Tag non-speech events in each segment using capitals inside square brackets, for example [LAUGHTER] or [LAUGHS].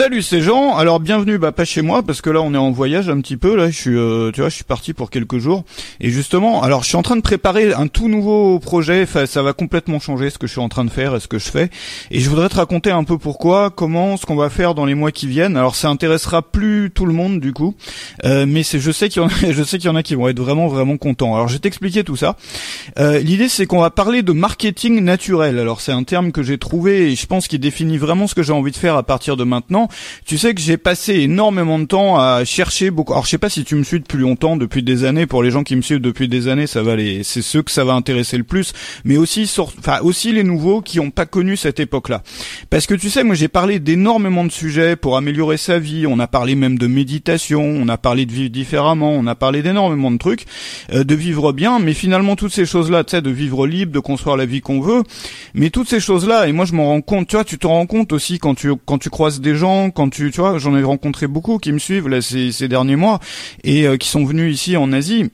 Salut ces gens. Alors bienvenue bah pas chez moi parce que là on est en voyage un petit peu là, je suis euh, tu vois, je suis parti pour quelques jours et justement, alors je suis en train de préparer un tout nouveau projet, enfin, ça va complètement changer ce que je suis en train de faire et ce que je fais et je voudrais te raconter un peu pourquoi, comment, ce qu'on va faire dans les mois qui viennent. Alors ça intéressera plus tout le monde du coup, euh, mais c'est je sais qu'il y en a [LAUGHS] je sais qu'il y en a qui vont être vraiment vraiment contents. Alors je vais t'expliquer tout ça. Euh, l'idée c'est qu'on va parler de marketing naturel. Alors c'est un terme que j'ai trouvé et je pense qu'il définit vraiment ce que j'ai envie de faire à partir de maintenant tu sais que j'ai passé énormément de temps à chercher beaucoup. Alors je sais pas si tu me suis depuis longtemps, depuis des années. Pour les gens qui me suivent depuis des années, ça va les, c'est ceux que ça va intéresser le plus. Mais aussi, enfin aussi les nouveaux qui ont pas connu cette époque-là. Parce que tu sais, moi j'ai parlé d'énormément de sujets pour améliorer sa vie. On a parlé même de méditation, on a parlé de vivre différemment, on a parlé d'énormément de trucs, euh, de vivre bien. Mais finalement toutes ces choses-là, tu sais, de vivre libre, de construire la vie qu'on veut. Mais toutes ces choses-là, et moi je m'en rends compte. Tu vois, tu te rends compte aussi quand tu quand tu croises des gens, quand tu, tu vois, j'en ai rencontré beaucoup qui me suivent là ces, derniers mois et euh, qui sont venus ici en Asie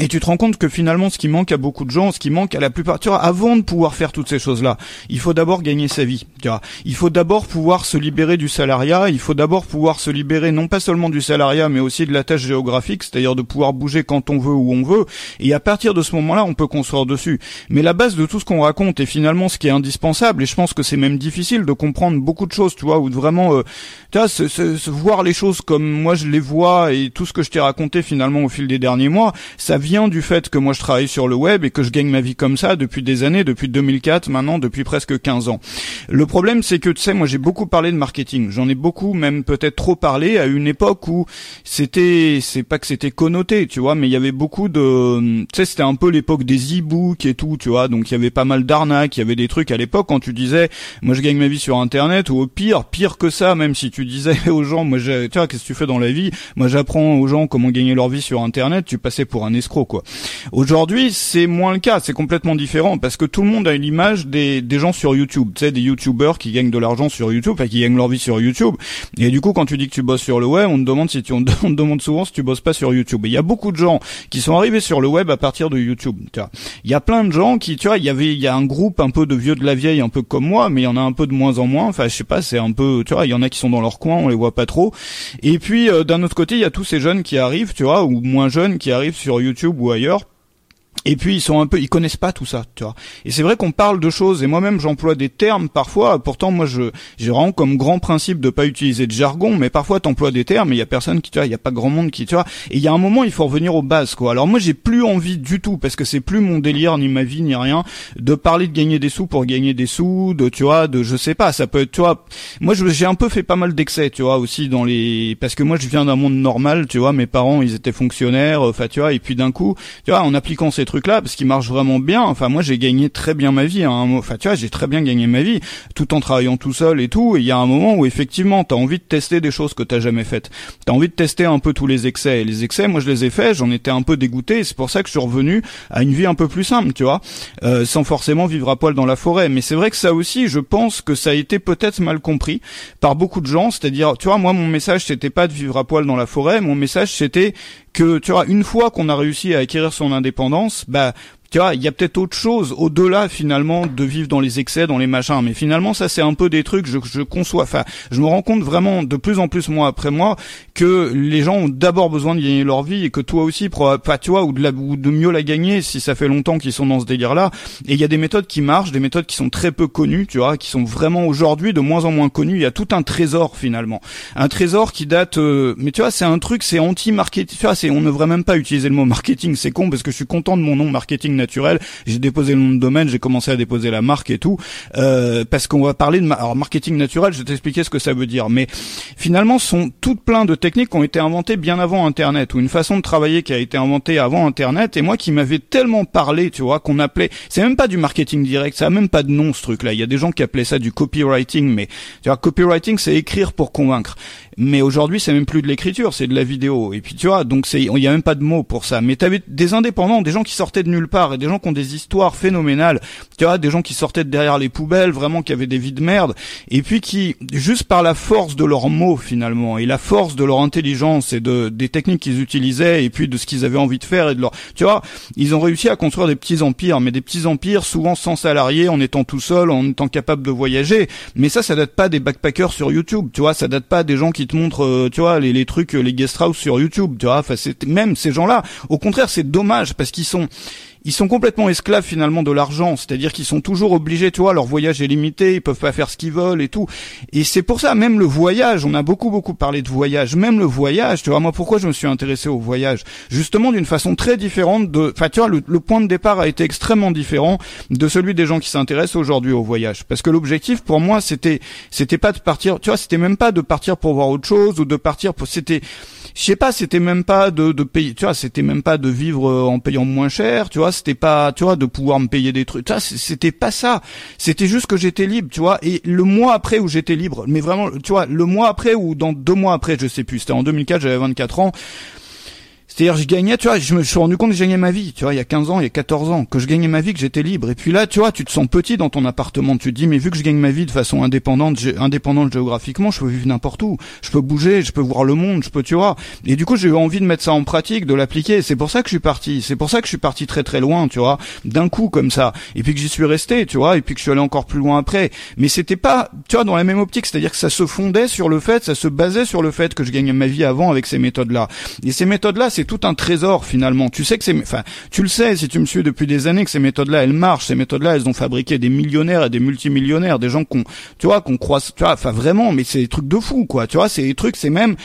et tu te rends compte que finalement, ce qui manque à beaucoup de gens, ce qui manque à la plupart, tu vois, avant de pouvoir faire toutes ces choses-là, il faut d'abord gagner sa vie. Tu vois, il faut d'abord pouvoir se libérer du salariat. Il faut d'abord pouvoir se libérer non pas seulement du salariat, mais aussi de la tâche géographique, c'est-à-dire de pouvoir bouger quand on veut où on veut. Et à partir de ce moment-là, on peut construire dessus. Mais la base de tout ce qu'on raconte est finalement ce qui est indispensable. Et je pense que c'est même difficile de comprendre beaucoup de choses, tu vois, ou de vraiment, euh, tu vois, se, se, voir les choses comme moi je les vois et tout ce que je t'ai raconté finalement au fil des derniers mois, ça vient du fait que moi je travaille sur le web et que je gagne ma vie comme ça depuis des années, depuis 2004 maintenant, depuis presque 15 ans. Le problème c'est que tu sais, moi j'ai beaucoup parlé de marketing, j'en ai beaucoup même peut-être trop parlé à une époque où c'était, c'est pas que c'était connoté, tu vois, mais il y avait beaucoup de, tu sais, c'était un peu l'époque des e-books et tout, tu vois, donc il y avait pas mal d'arnaques, il y avait des trucs à l'époque quand tu disais, moi je gagne ma vie sur internet ou au pire, pire que ça, même si tu disais [LAUGHS] aux gens, moi tu vois, qu'est-ce que tu fais dans la vie, moi j'apprends aux gens comment gagner leur vie sur internet, tu passais pour un escroc quoi. Aujourd'hui, c'est moins le cas, c'est complètement différent parce que tout le monde a une image des, des gens sur YouTube, tu sais, des YouTubers qui gagnent de l'argent sur YouTube, enfin qui gagnent leur vie sur YouTube. Et du coup, quand tu dis que tu bosses sur le web, on te demande si tu, on te [LAUGHS] demande souvent si tu bosses pas sur YouTube. Il y a beaucoup de gens qui sont arrivés sur le web à partir de YouTube. Tu vois, il y a plein de gens qui, tu vois, il y avait, il y a un groupe un peu de vieux de la vieille, un peu comme moi, mais il y en a un peu de moins en moins. Enfin, je sais pas, c'est un peu, tu vois, il y en a qui sont dans leur coin, on les voit pas trop. Et puis euh, d'un autre côté, il y a tous ces jeunes qui arrivent, tu vois, ou moins jeunes qui arrivent sur YouTube ou ailleurs et puis ils sont un peu, ils connaissent pas tout ça, tu vois. Et c'est vrai qu'on parle de choses, et moi-même j'emploie des termes parfois. Pourtant moi je, j'ai vraiment comme grand principe de pas utiliser de jargon, mais parfois t'emploies des termes, et il y a personne qui, tu vois, il y a pas grand monde qui, tu vois. Et il y a un moment il faut revenir aux bases, quoi. Alors moi j'ai plus envie du tout, parce que c'est plus mon délire ni ma vie ni rien, de parler de gagner des sous pour gagner des sous, de, tu vois, de, je sais pas, ça peut être, tu vois. Moi j'ai un peu fait pas mal d'excès, tu vois, aussi dans les, parce que moi je viens d'un monde normal, tu vois, mes parents ils étaient fonctionnaires, enfin tu vois, et puis d'un coup, tu vois, en appliquant ces trucs-là, parce qu'ils marchent vraiment bien. Enfin, moi, j'ai gagné très bien ma vie. Hein. Enfin, tu vois, j'ai très bien gagné ma vie, tout en travaillant tout seul et tout. Il y a un moment où effectivement, t'as envie de tester des choses que t'as jamais faites. T'as envie de tester un peu tous les excès. Et les excès, moi, je les ai faits. J'en étais un peu dégoûté. C'est pour ça que je suis revenu à une vie un peu plus simple, tu vois, euh, sans forcément vivre à poil dans la forêt. Mais c'est vrai que ça aussi, je pense que ça a été peut-être mal compris par beaucoup de gens. C'est-à-dire, tu vois, moi, mon message, c'était pas de vivre à poil dans la forêt. Mon message, c'était que, tu vois, une fois qu'on a réussi à acquérir son indépendance, bah, tu vois, il y a peut-être autre chose au-delà finalement de vivre dans les excès, dans les machins. Mais finalement, ça c'est un peu des trucs je, je conçois. Enfin, je me rends compte vraiment de plus en plus mois après moi que les gens ont d'abord besoin de gagner leur vie et que toi aussi, pas vois, ou de, la, ou de mieux la gagner si ça fait longtemps qu'ils sont dans ce délire-là. Et il y a des méthodes qui marchent, des méthodes qui sont très peu connues, tu vois, qui sont vraiment aujourd'hui de moins en moins connues. Il y a tout un trésor finalement, un trésor qui date. Euh, mais tu vois, c'est un truc, c'est anti-marketing. Tu vois, on ne devrait même pas utiliser le mot marketing. C'est con parce que je suis content de mon nom marketing naturel. J'ai déposé le nom de domaine, j'ai commencé à déposer la marque et tout, euh, parce qu'on va parler de alors marketing naturel. Je vais t'expliquer ce que ça veut dire, mais finalement, sont toutes plein de techniques qui ont été inventées bien avant Internet ou une façon de travailler qui a été inventée avant Internet et moi qui m'avais tellement parlé, tu vois, qu'on appelait, c'est même pas du marketing direct, ça a même pas de nom ce truc-là. Il y a des gens qui appelaient ça du copywriting, mais tu vois, copywriting c'est écrire pour convaincre. Mais aujourd'hui, c'est même plus de l'écriture, c'est de la vidéo. Et puis tu vois, donc il y a même pas de mots pour ça. Mais t'avais des indépendants, des gens qui sortaient de nulle part et des gens qui ont des histoires phénoménales. Tu vois, des gens qui sortaient de derrière les poubelles, vraiment qui avaient des vies de merde, et puis qui, juste par la force de leurs mots finalement et la force de leur intelligence et de des techniques qu'ils utilisaient et puis de ce qu'ils avaient envie de faire et de leur, tu vois, ils ont réussi à construire des petits empires, mais des petits empires souvent sans salariés, en étant tout seul, en étant capable de voyager. Mais ça, ça date pas des backpackers sur YouTube, tu vois, ça date pas des gens qui te montrent, euh, tu vois, les, trucs, les guest house sur YouTube, tu vois. Enfin, c'est même ces gens-là. Au contraire, c'est dommage parce qu'ils sont ils sont complètement esclaves finalement de l'argent, c'est-à-dire qu'ils sont toujours obligés, tu vois, leur voyage est limité, ils peuvent pas faire ce qu'ils veulent et tout. Et c'est pour ça, même le voyage, on a beaucoup beaucoup parlé de voyage, même le voyage, tu vois, moi pourquoi je me suis intéressé au voyage? Justement d'une façon très différente de, enfin tu vois, le, point de départ a été extrêmement différent de celui des gens qui s'intéressent aujourd'hui au voyage, parce que l'objectif pour moi c'était, c'était pas de partir, tu vois, c'était même pas de partir pour voir autre chose ou de partir pour, c'était je sais pas, c'était même pas de, de payer, tu vois, c'était même pas de vivre euh, en payant moins cher, tu vois, c'était pas, tu vois, de pouvoir me payer des trucs, tu c'était pas ça. C'était juste que j'étais libre, tu vois, et le mois après où j'étais libre, mais vraiment, tu vois, le mois après ou dans deux mois après, je sais plus, c'était en 2004, j'avais 24 ans, c'est-à-dire, je gagnais, tu vois, je me suis rendu compte que je gagnais ma vie, tu vois, il y a 15 ans, il y a 14 ans, que je gagnais ma vie, que j'étais libre. Et puis là, tu vois, tu te sens petit dans ton appartement, tu te dis, mais vu que je gagne ma vie de façon indépendante, indépendante géographiquement, je peux vivre n'importe où. Je peux bouger, je peux voir le monde, je peux, tu vois. Et du coup, j'ai eu envie de mettre ça en pratique, de l'appliquer. C'est pour ça que je suis parti. C'est pour ça que je suis parti très très loin, tu vois, d'un coup comme ça. Et puis que j'y suis resté, tu vois, et puis que je suis allé encore plus loin après. Mais c'était pas, tu vois, dans la même optique, c'est-à-dire que ça se fondait sur le fait, ça se basait sur le fait que je gagnais ma vie avant avec ces méthodes-là. Et ces méthodes-là, c'est tout un trésor finalement. Tu sais que c'est, enfin, tu le sais si tu me suis depuis des années que ces méthodes-là, elles marchent. Ces méthodes-là, elles ont fabriqué des millionnaires et des multimillionnaires, des gens qu'on, tu vois, qu'on croise, tu vois, enfin vraiment, mais c'est des trucs de fou, quoi. Tu vois, c'est des trucs, c'est même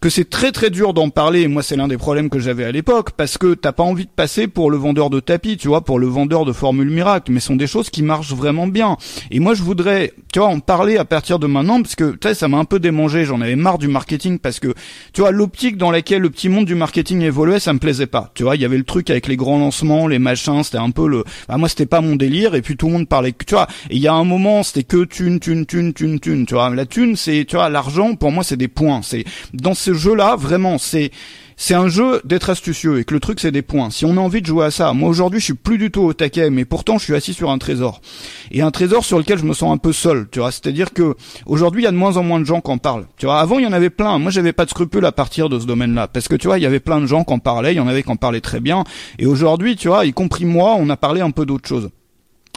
que c'est très très dur d'en parler. Moi, c'est l'un des problèmes que j'avais à l'époque parce que t'as pas envie de passer pour le vendeur de tapis, tu vois, pour le vendeur de formules miracles. Mais ce sont des choses qui marchent vraiment bien. Et moi, je voudrais, tu vois, en parler à partir de maintenant parce que, tu sais, ça m'a un peu démangé. J'en avais marre du marketing parce que, tu vois, l'optique dans laquelle le petit monde du marketing évoluait, ça me plaisait pas. Tu vois, il y avait le truc avec les grands lancements, les machins, c'était un peu le, bah, moi, c'était pas mon délire. Et puis tout le monde parlait, tu vois. Il y a un moment, c'était que thune, thune, thune, thune, thune. Tu vois, la thune, c'est, tu vois, l'argent. Pour moi, c'est des points. C'est dans jeu-là, vraiment c'est c'est un jeu d'être astucieux et que le truc c'est des points. Si on a envie de jouer à ça, moi aujourd'hui je suis plus du tout au taquet, mais pourtant je suis assis sur un trésor et un trésor sur lequel je me sens un peu seul. Tu vois, c'est-à-dire que aujourd'hui il y a de moins en moins de gens qui en parlent. Tu vois, avant il y en avait plein. Moi j'avais pas de scrupules à partir de ce domaine-là parce que tu vois il y avait plein de gens qui en parlaient, il y en avait qui en parlaient très bien et aujourd'hui tu vois, y compris moi, on a parlé un peu d'autre chose.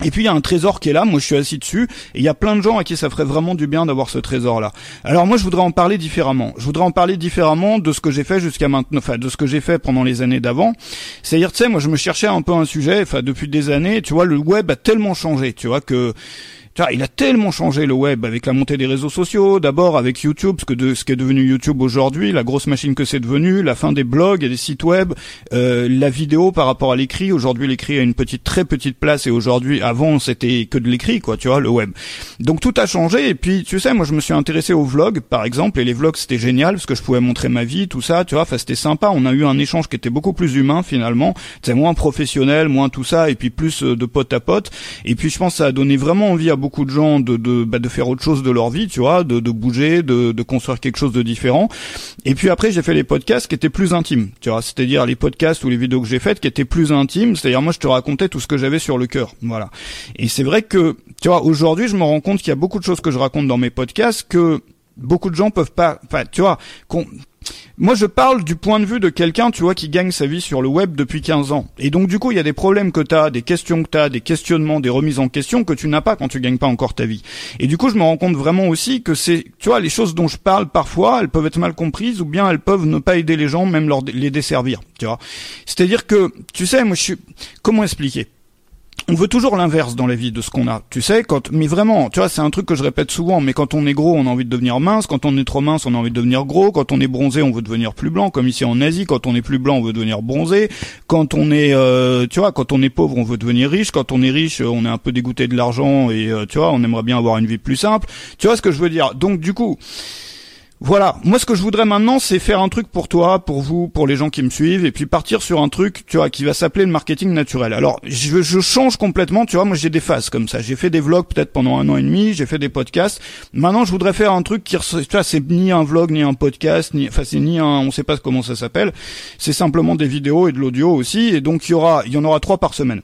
Et puis il y a un trésor qui est là, moi je suis assis dessus, et il y a plein de gens à qui ça ferait vraiment du bien d'avoir ce trésor-là. Alors moi je voudrais en parler différemment. Je voudrais en parler différemment de ce que j'ai fait jusqu'à maintenant, enfin de ce que j'ai fait pendant les années d'avant. C'est-à-dire, tu sais, moi je me cherchais un peu un sujet, enfin depuis des années, tu vois, le web a tellement changé, tu vois, que il a tellement changé le web avec la montée des réseaux sociaux, d'abord avec YouTube, ce que de, ce qui est devenu YouTube aujourd'hui, la grosse machine que c'est devenu, la fin des blogs et des sites web, euh, la vidéo par rapport à l'écrit. Aujourd'hui, l'écrit a une petite, très petite place et aujourd'hui, avant, c'était que de l'écrit, quoi, tu vois, le web. Donc tout a changé et puis, tu sais, moi, je me suis intéressé aux vlogs, par exemple, et les vlogs, c'était génial parce que je pouvais montrer ma vie, tout ça, tu vois, enfin, c'était sympa. On a eu un échange qui était beaucoup plus humain finalement, c'est moins professionnel, moins tout ça, et puis plus euh, de pote à pote. Et puis, je pense que ça a donné vraiment envie à beaucoup de gens de bah, de faire autre chose de leur vie, tu vois, de, bouger, de, construire quelque chose de différent. Et puis après, j'ai fait les podcasts qui étaient plus intimes, tu vois, c'est-à-dire les podcasts ou les vidéos que j'ai faites qui étaient plus intimes, c'est-à-dire moi je te racontais tout ce que j'avais sur le cœur, voilà. Et c'est vrai que, tu vois, aujourd'hui je me rends compte qu'il y a beaucoup de choses que je raconte dans mes podcasts que beaucoup de gens peuvent pas, enfin, tu vois, moi, je parle du point de vue de quelqu'un, tu vois, qui gagne sa vie sur le web depuis 15 ans. Et donc, du coup, il y a des problèmes que tu as, des questions que tu as, des questionnements, des remises en question que tu n'as pas quand tu gagnes pas encore ta vie. Et du coup, je me rends compte vraiment aussi que c'est, tu vois, les choses dont je parle parfois, elles peuvent être mal comprises ou bien elles peuvent ne pas aider les gens, même leur les desservir, tu vois. C'est-à-dire que, tu sais, moi, je suis, comment expliquer? On veut toujours l'inverse dans la vie de ce qu'on a. Tu sais, quand, mais vraiment, tu vois, c'est un truc que je répète souvent, mais quand on est gros, on a envie de devenir mince, quand on est trop mince, on a envie de devenir gros, quand on est bronzé, on veut devenir plus blanc, comme ici en Asie, quand on est plus blanc, on veut devenir bronzé, quand on est, euh, tu vois, quand on est pauvre, on veut devenir riche, quand on est riche, on est un peu dégoûté de l'argent et, euh, tu vois, on aimerait bien avoir une vie plus simple. Tu vois ce que je veux dire? Donc, du coup, Voilà, moi ce que je voudrais maintenant, c'est faire un truc pour toi, pour vous, pour les gens qui me suivent, et puis partir sur un truc, tu vois, qui va s'appeler le marketing naturel. Alors, je, je change complètement, tu vois, moi j'ai des phases comme ça. J'ai fait des vlogs peut-être pendant un an et demi, j'ai fait des podcasts. Maintenant, je voudrais faire un truc qui, tu vois, c'est ni un vlog, ni un podcast, ni, enfin c'est ni un, on sait pas comment ça s'appelle. C'est simplement des vidéos et de l'audio aussi, et donc il y aura, il y en aura trois par semaine.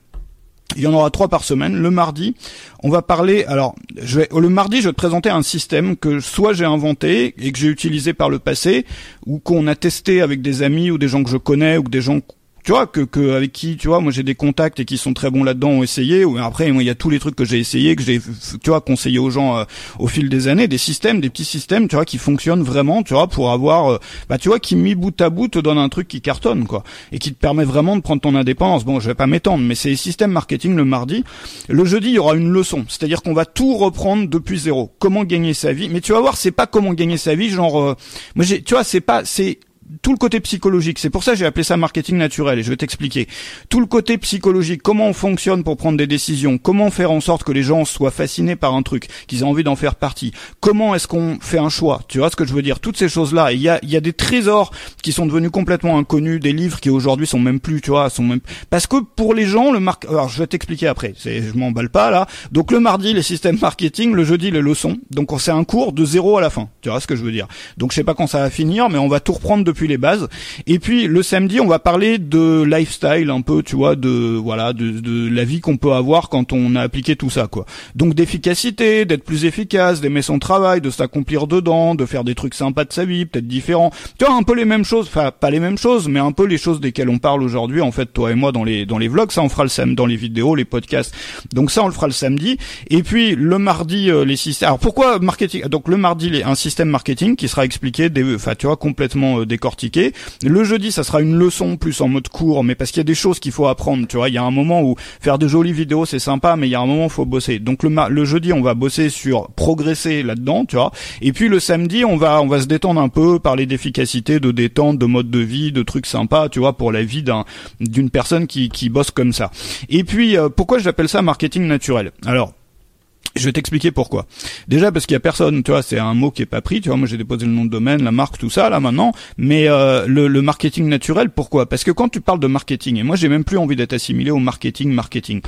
Il y en aura trois par semaine. Le mardi, on va parler. Alors, je le mardi, je vais te présenter un système que soit j'ai inventé et que j'ai utilisé par le passé, ou qu'on a testé avec des amis ou des gens que je connais ou des gens tu vois que, que avec qui tu vois moi j'ai des contacts et qui sont très bons là-dedans ont essayé ou après moi il y a tous les trucs que j'ai essayé que j'ai tu vois conseillé aux gens euh, au fil des années des systèmes des petits systèmes tu vois qui fonctionnent vraiment tu vois pour avoir euh, bah tu vois qui mis bout à bout te donne un truc qui cartonne quoi et qui te permet vraiment de prendre ton indépendance. Bon je vais pas m'étendre mais c'est système marketing le mardi. Le jeudi il y aura une leçon. C'est-à-dire qu'on va tout reprendre depuis zéro. Comment gagner sa vie? Mais tu vas voir c'est pas comment gagner sa vie genre euh, moi j'ai tu vois c'est pas c'est tout le côté psychologique. C'est pour ça que j'ai appelé ça marketing naturel et je vais t'expliquer. Tout le côté psychologique, comment on fonctionne pour prendre des décisions, comment faire en sorte que les gens soient fascinés par un truc, qu'ils aient envie d'en faire partie. Comment est-ce qu'on fait un choix? Tu vois ce que je veux dire? Toutes ces choses-là. Il y a, y a des trésors qui sont devenus complètement inconnus, des livres qui aujourd'hui sont même plus, tu vois, sont même parce que pour les gens le marque. Alors je vais t'expliquer après. C'est, je m'emballe pas là. Donc le mardi les systèmes marketing, le jeudi les leçons. Donc c'est un cours de zéro à la fin. Tu vois ce que je veux dire? Donc je sais pas quand ça va finir, mais on va tout reprendre depuis les bases. Et puis le samedi, on va parler de lifestyle un peu, tu vois, de voilà, de, de la vie qu'on peut avoir quand on a appliqué tout ça, quoi. Donc d'efficacité, d'être plus efficace, d'aimer son travail, de s'accomplir dedans, de faire des trucs sympas de sa vie, peut-être différents. Tu vois, un peu les mêmes choses, enfin pas les mêmes choses, mais un peu les choses desquelles on parle aujourd'hui, en fait, toi et moi dans les dans les vlogs, ça on fera le samedi, dans les vidéos, les podcasts. Donc ça on le fera le samedi. Et puis le mardi, euh, les systèmes. Alors pourquoi marketing Donc le mardi, un système marketing qui sera expliqué, enfin tu vois, complètement euh. Le jeudi, ça sera une leçon plus en mode court, mais parce qu'il y a des choses qu'il faut apprendre. Tu vois, il y a un moment où faire de jolies vidéos c'est sympa, mais il y a un moment où faut bosser. Donc le, le jeudi, on va bosser sur progresser là-dedans, tu vois. Et puis le samedi, on va on va se détendre un peu, parler d'efficacité, de détente, de mode de vie, de trucs sympas, tu vois, pour la vie d'un d'une personne qui qui bosse comme ça. Et puis euh, pourquoi j'appelle ça marketing naturel? Alors je vais t'expliquer pourquoi. Déjà parce qu'il y a personne, tu vois, c'est un mot qui est pas pris, tu vois, moi j'ai déposé le nom de domaine, la marque, tout ça là maintenant, mais euh, le, marketing naturel, pourquoi? Parce que quand tu parles de marketing, et moi j'ai même plus envie d'être assimilé au marketing, marketing.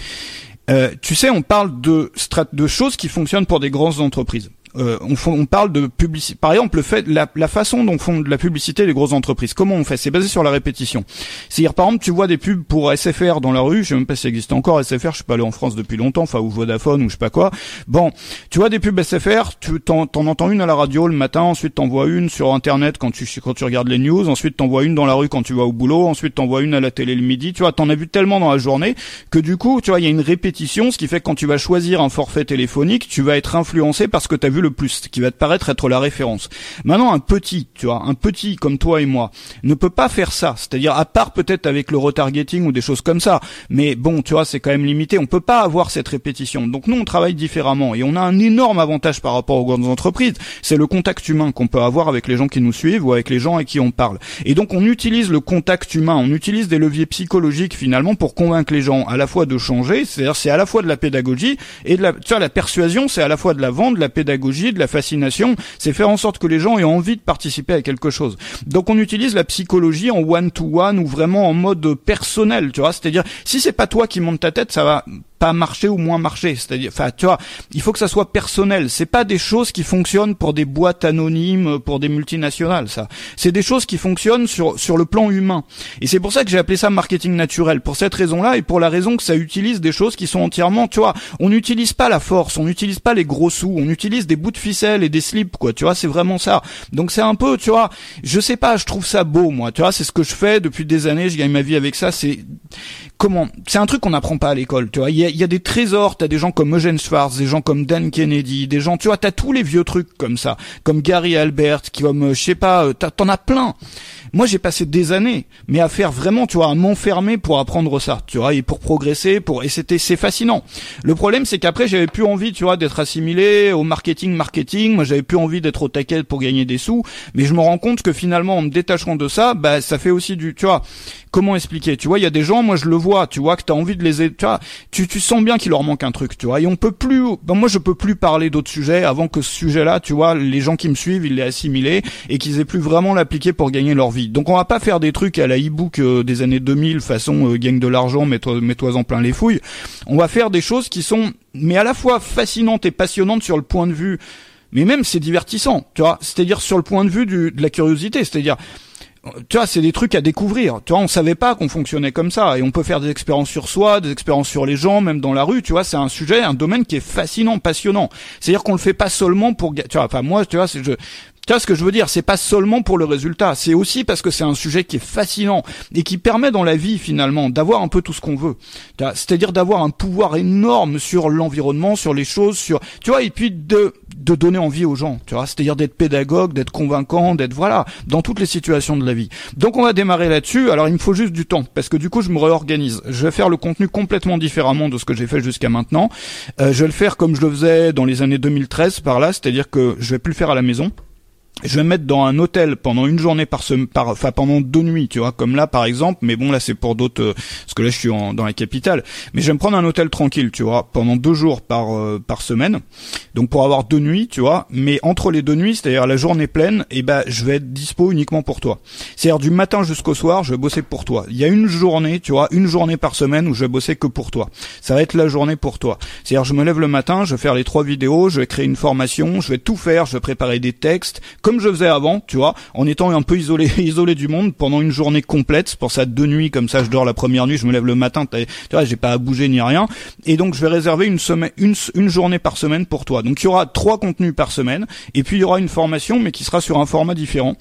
Euh, tu sais, on parle de de choses qui fonctionnent pour des grandes entreprises. Euh, on, on, parle de publicité. Par exemple, le fait, la, la, façon dont font de la publicité les grosses entreprises. Comment on fait? C'est basé sur la répétition. C'est-à-dire, par exemple, tu vois des pubs pour SFR dans la rue. Je sais même pas si ça existe encore SFR. Je suis pas allé en France depuis longtemps. Enfin, ou Vodafone ou je sais pas quoi. Bon, tu vois des pubs SFR. Tu t'en, entends une à la radio le matin. Ensuite, t'en vois une sur Internet quand tu quand tu regardes les news. Ensuite, t'en vois une dans la rue quand tu vas au boulot. Ensuite, t'en vois une à la télé le midi. Tu vois, t'en as vu tellement dans la journée que du coup, tu vois, il y a une répétition, ce qui fait que quand tu vas choisir un forfait téléphonique, tu vas être influencé parce que t'as vu le plus, qui va te paraître être la référence. Maintenant, un petit, tu vois, un petit comme toi et moi, ne peut pas faire ça. C'est-à-dire, à part peut-être avec le retargeting ou des choses comme ça. Mais bon, tu vois, c'est quand même limité. On peut pas avoir cette répétition. Donc nous, on travaille différemment et on a un énorme avantage par rapport aux grandes entreprises. C'est le contact humain qu'on peut avoir avec les gens qui nous suivent ou avec les gens avec qui on parle. Et donc, on utilise le contact humain. On utilise des leviers psychologiques finalement pour convaincre les gens à la fois de changer. C'est-à-dire, c'est à la fois de la pédagogie et de la, tu vois, la persuasion, c'est à la fois de la vente, de la pédagogie, de la fascination, c'est faire en sorte que les gens aient envie de participer à quelque chose. Donc on utilise la psychologie en one to one ou vraiment en mode personnel, tu vois, c'est-à-dire si c'est pas toi qui monte ta tête, ça va pas marcher ou moins marcher. C'est-à-dire, enfin, tu vois, il faut que ça soit personnel. C'est pas des choses qui fonctionnent pour des boîtes anonymes, pour des multinationales, ça. C'est des choses qui fonctionnent sur sur le plan humain. Et c'est pour ça que j'ai appelé ça marketing naturel. Pour cette raison-là et pour la raison que ça utilise des choses qui sont entièrement, tu vois, on n'utilise pas la force, on n'utilise pas les gros sous, on utilise des bouts de ficelle et des slips, quoi. Tu vois, c'est vraiment ça. Donc c'est un peu, tu vois, je sais pas, je trouve ça beau, moi. Tu vois, c'est ce que je fais depuis des années. Je gagne ma vie avec ça. C'est comment C'est un truc qu'on n'apprend pas à l'école. Tu vois, il y a des trésors, t'as des gens comme Eugene Schwartz, des gens comme Dan Kennedy, des gens, tu vois, t'as tous les vieux trucs comme ça, comme Gary Albert, qui comme, je sais pas, euh, t'en as plein. Moi, j'ai passé des années, mais à faire vraiment, tu vois, à m'enfermer pour apprendre ça, tu vois, et pour progresser, pour et c'était c'est fascinant. Le problème, c'est qu'après, j'avais plus envie, tu vois, d'être assimilé au marketing, marketing. Moi, j'avais plus envie d'être au taquet pour gagner des sous. Mais je me rends compte que finalement, en me détachant de ça, bah, ça fait aussi du, tu vois, comment expliquer? Tu vois, il y a des gens, moi, je le vois voit, tu vois, que t'as envie de les aider, tu vois, tu, tu sens bien qu'il leur manque un truc, tu vois. Et on peut plus, ben moi je peux plus parler d'autres sujets avant que ce sujet-là, tu vois, les gens qui me suivent, ils l'aient assimilé et qu'ils aient plus vraiment l'appliquer pour gagner leur vie. Donc on va pas faire des trucs à la e-book euh, des années 2000 façon euh, gagne de l'argent, mets-toi mets-toi en plein les fouilles. On va faire des choses qui sont mais à la fois fascinantes et passionnantes sur le point de vue mais même c'est divertissant, tu vois, c'est-à-dire sur le point de vue du, de la curiosité, c'est-à-dire tu vois, c'est des trucs à découvrir. Tu vois, on savait pas qu'on fonctionnait comme ça, et on peut faire des expériences sur soi, des expériences sur les gens, même dans la rue. Tu vois, c'est un sujet, un domaine qui est fascinant, passionnant. C'est-à-dire qu'on le fait pas seulement pour, tu vois, enfin moi, tu vois, je, tu vois ce que je veux dire C'est pas seulement pour le résultat, c'est aussi parce que c'est un sujet qui est fascinant et qui permet dans la vie finalement d'avoir un peu tout ce qu'on veut. C'est-à-dire d'avoir un pouvoir énorme sur l'environnement, sur les choses, sur tu vois, et puis de de donner envie aux gens, tu vois, c'est-à-dire d'être pédagogue, d'être convaincant, d'être voilà, dans toutes les situations de la vie. Donc on va démarrer là-dessus. Alors il me faut juste du temps parce que du coup je me réorganise. Je vais faire le contenu complètement différemment de ce que j'ai fait jusqu'à maintenant. Euh, je vais le faire comme je le faisais dans les années 2013 par là, c'est-à-dire que je vais plus le faire à la maison je vais me mettre dans un hôtel pendant une journée par semaine, par, enfin pendant deux nuits, tu vois, comme là par exemple. Mais bon, là c'est pour d'autres, euh, parce que là je suis en, dans la capitale. Mais je vais me prendre un hôtel tranquille, tu vois, pendant deux jours par euh, par semaine. Donc pour avoir deux nuits, tu vois. Mais entre les deux nuits, c'est-à-dire la journée pleine, et eh ben je vais être dispo uniquement pour toi. C'est-à-dire du matin jusqu'au soir, je vais bosser pour toi. Il y a une journée, tu vois, une journée par semaine où je vais bosser que pour toi. Ça va être la journée pour toi. C'est-à-dire je me lève le matin, je vais faire les trois vidéos, je vais créer une formation, je vais tout faire, je vais préparer des textes comme je faisais avant, tu vois, en étant un peu isolé, [LAUGHS] isolé du monde pendant une journée complète. Pour ça, deux nuits comme ça, je dors la première nuit, je me lève le matin. Tu vois, j'ai pas à bouger ni rien. Et donc, je vais réserver une semaine, une, journée par semaine pour toi. Donc, il y aura trois contenus par semaine, et puis il y aura une formation, mais qui sera sur un format différent.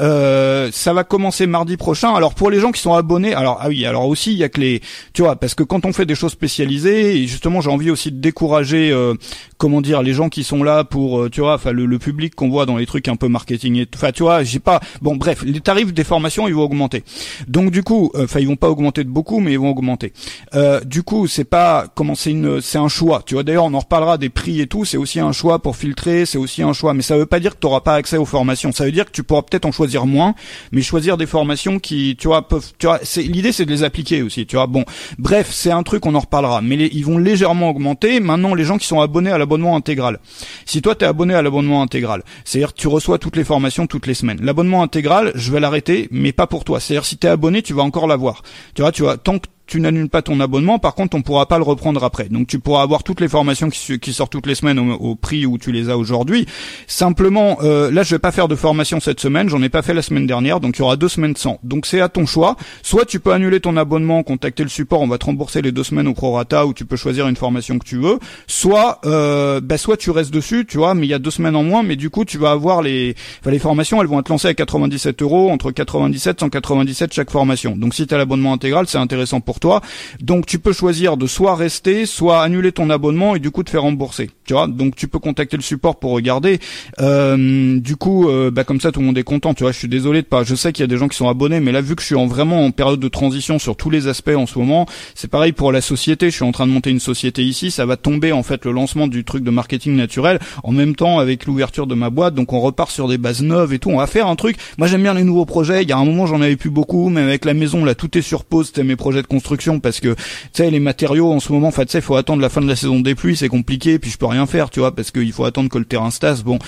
Euh, ça va commencer mardi prochain. Alors, pour les gens qui sont abonnés, alors ah oui, alors aussi il y a que les, tu vois, parce que quand on fait des choses spécialisées, justement, j'ai envie aussi de décourager, euh, comment dire, les gens qui sont là pour, euh, tu vois, enfin le public qu'on voit dans les trucs un peu marketing Enfin, tu vois, j'ai pas. Bon, bref, les tarifs des formations, ils vont augmenter. Donc du coup, euh, enfin, ils vont pas augmenter de beaucoup, mais ils vont augmenter. Euh, du coup, c'est pas comment c'est une, c'est un choix. Tu vois, d'ailleurs, on en reparlera des prix et tout. C'est aussi un choix pour filtrer. C'est aussi un choix, mais ça veut pas dire que tu auras pas accès aux formations. Ça veut dire que tu pourras peut-être en choisir moins, mais choisir des formations qui, tu vois, peuvent. Tu vois, c'est l'idée, c'est de les appliquer aussi. Tu vois, bon, bref, c'est un truc on en reparlera, mais ils vont légèrement augmenter. Maintenant, les gens qui sont abonnés à l'abonnement intégral. Si toi t'es abonné à l'abonnement intégral, c'est-à-dire tu reçois toutes les formations toutes les semaines. L'abonnement intégral, je vais l'arrêter, mais pas pour toi. C'est-à-dire si tu es abonné, tu vas encore l'avoir. Tu vois, tu vois, tant que tu n'annules pas ton abonnement, par contre, on pourra pas le reprendre après. Donc, tu pourras avoir toutes les formations qui, sortent toutes les semaines au, prix où tu les as aujourd'hui. Simplement, euh, là, je vais pas faire de formation cette semaine. J'en ai pas fait la semaine dernière, donc il y aura deux semaines sans. Donc, c'est à ton choix. Soit tu peux annuler ton abonnement, contacter le support, on va te rembourser les deux semaines au prorata, ou tu peux choisir une formation que tu veux. Soit, euh, bah, soit tu restes dessus, tu vois, mais il y a deux semaines en moins, mais du coup, tu vas avoir les, enfin, les formations, elles vont être lancées à 97 euros, entre 97 et 197 chaque formation. Donc, si tu as l'abonnement intégral, c'est intéressant pour toi. Donc tu peux choisir de soit rester, soit annuler ton abonnement et du coup te faire rembourser. Tu vois, donc tu peux contacter le support pour regarder. Euh, du coup, euh, bah comme ça tout le monde est content. Tu vois, je suis désolé de pas. Je sais qu'il y a des gens qui sont abonnés, mais là vu que je suis en vraiment en période de transition sur tous les aspects en ce moment, c'est pareil pour la société. Je suis en train de monter une société ici. Ça va tomber en fait le lancement du truc de marketing naturel en même temps avec l'ouverture de ma boîte. Donc on repart sur des bases neuves et tout. On va faire un truc. Moi j'aime bien les nouveaux projets. Il y a un moment j'en avais plus beaucoup, mais avec la maison là tout est sur pause. C'était mes projets de construction parce que tu sais les matériaux en ce moment, en fait, tu sais, faut attendre la fin de la saison des pluies, c'est compliqué, puis je peux rien faire, tu vois, parce qu'il faut attendre que le terrain se tasse. Bon,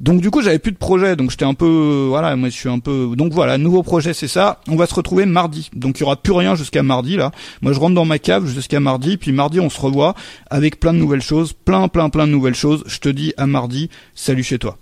donc du coup, j'avais plus de projet, donc j'étais un peu, voilà, moi je suis un peu, donc voilà, nouveau projet, c'est ça. On va se retrouver mardi, donc il y aura plus rien jusqu'à mardi là. Moi, je rentre dans ma cave jusqu'à mardi, puis mardi on se revoit avec plein de nouvelles choses, plein, plein, plein de nouvelles choses. Je te dis à mardi. Salut chez toi.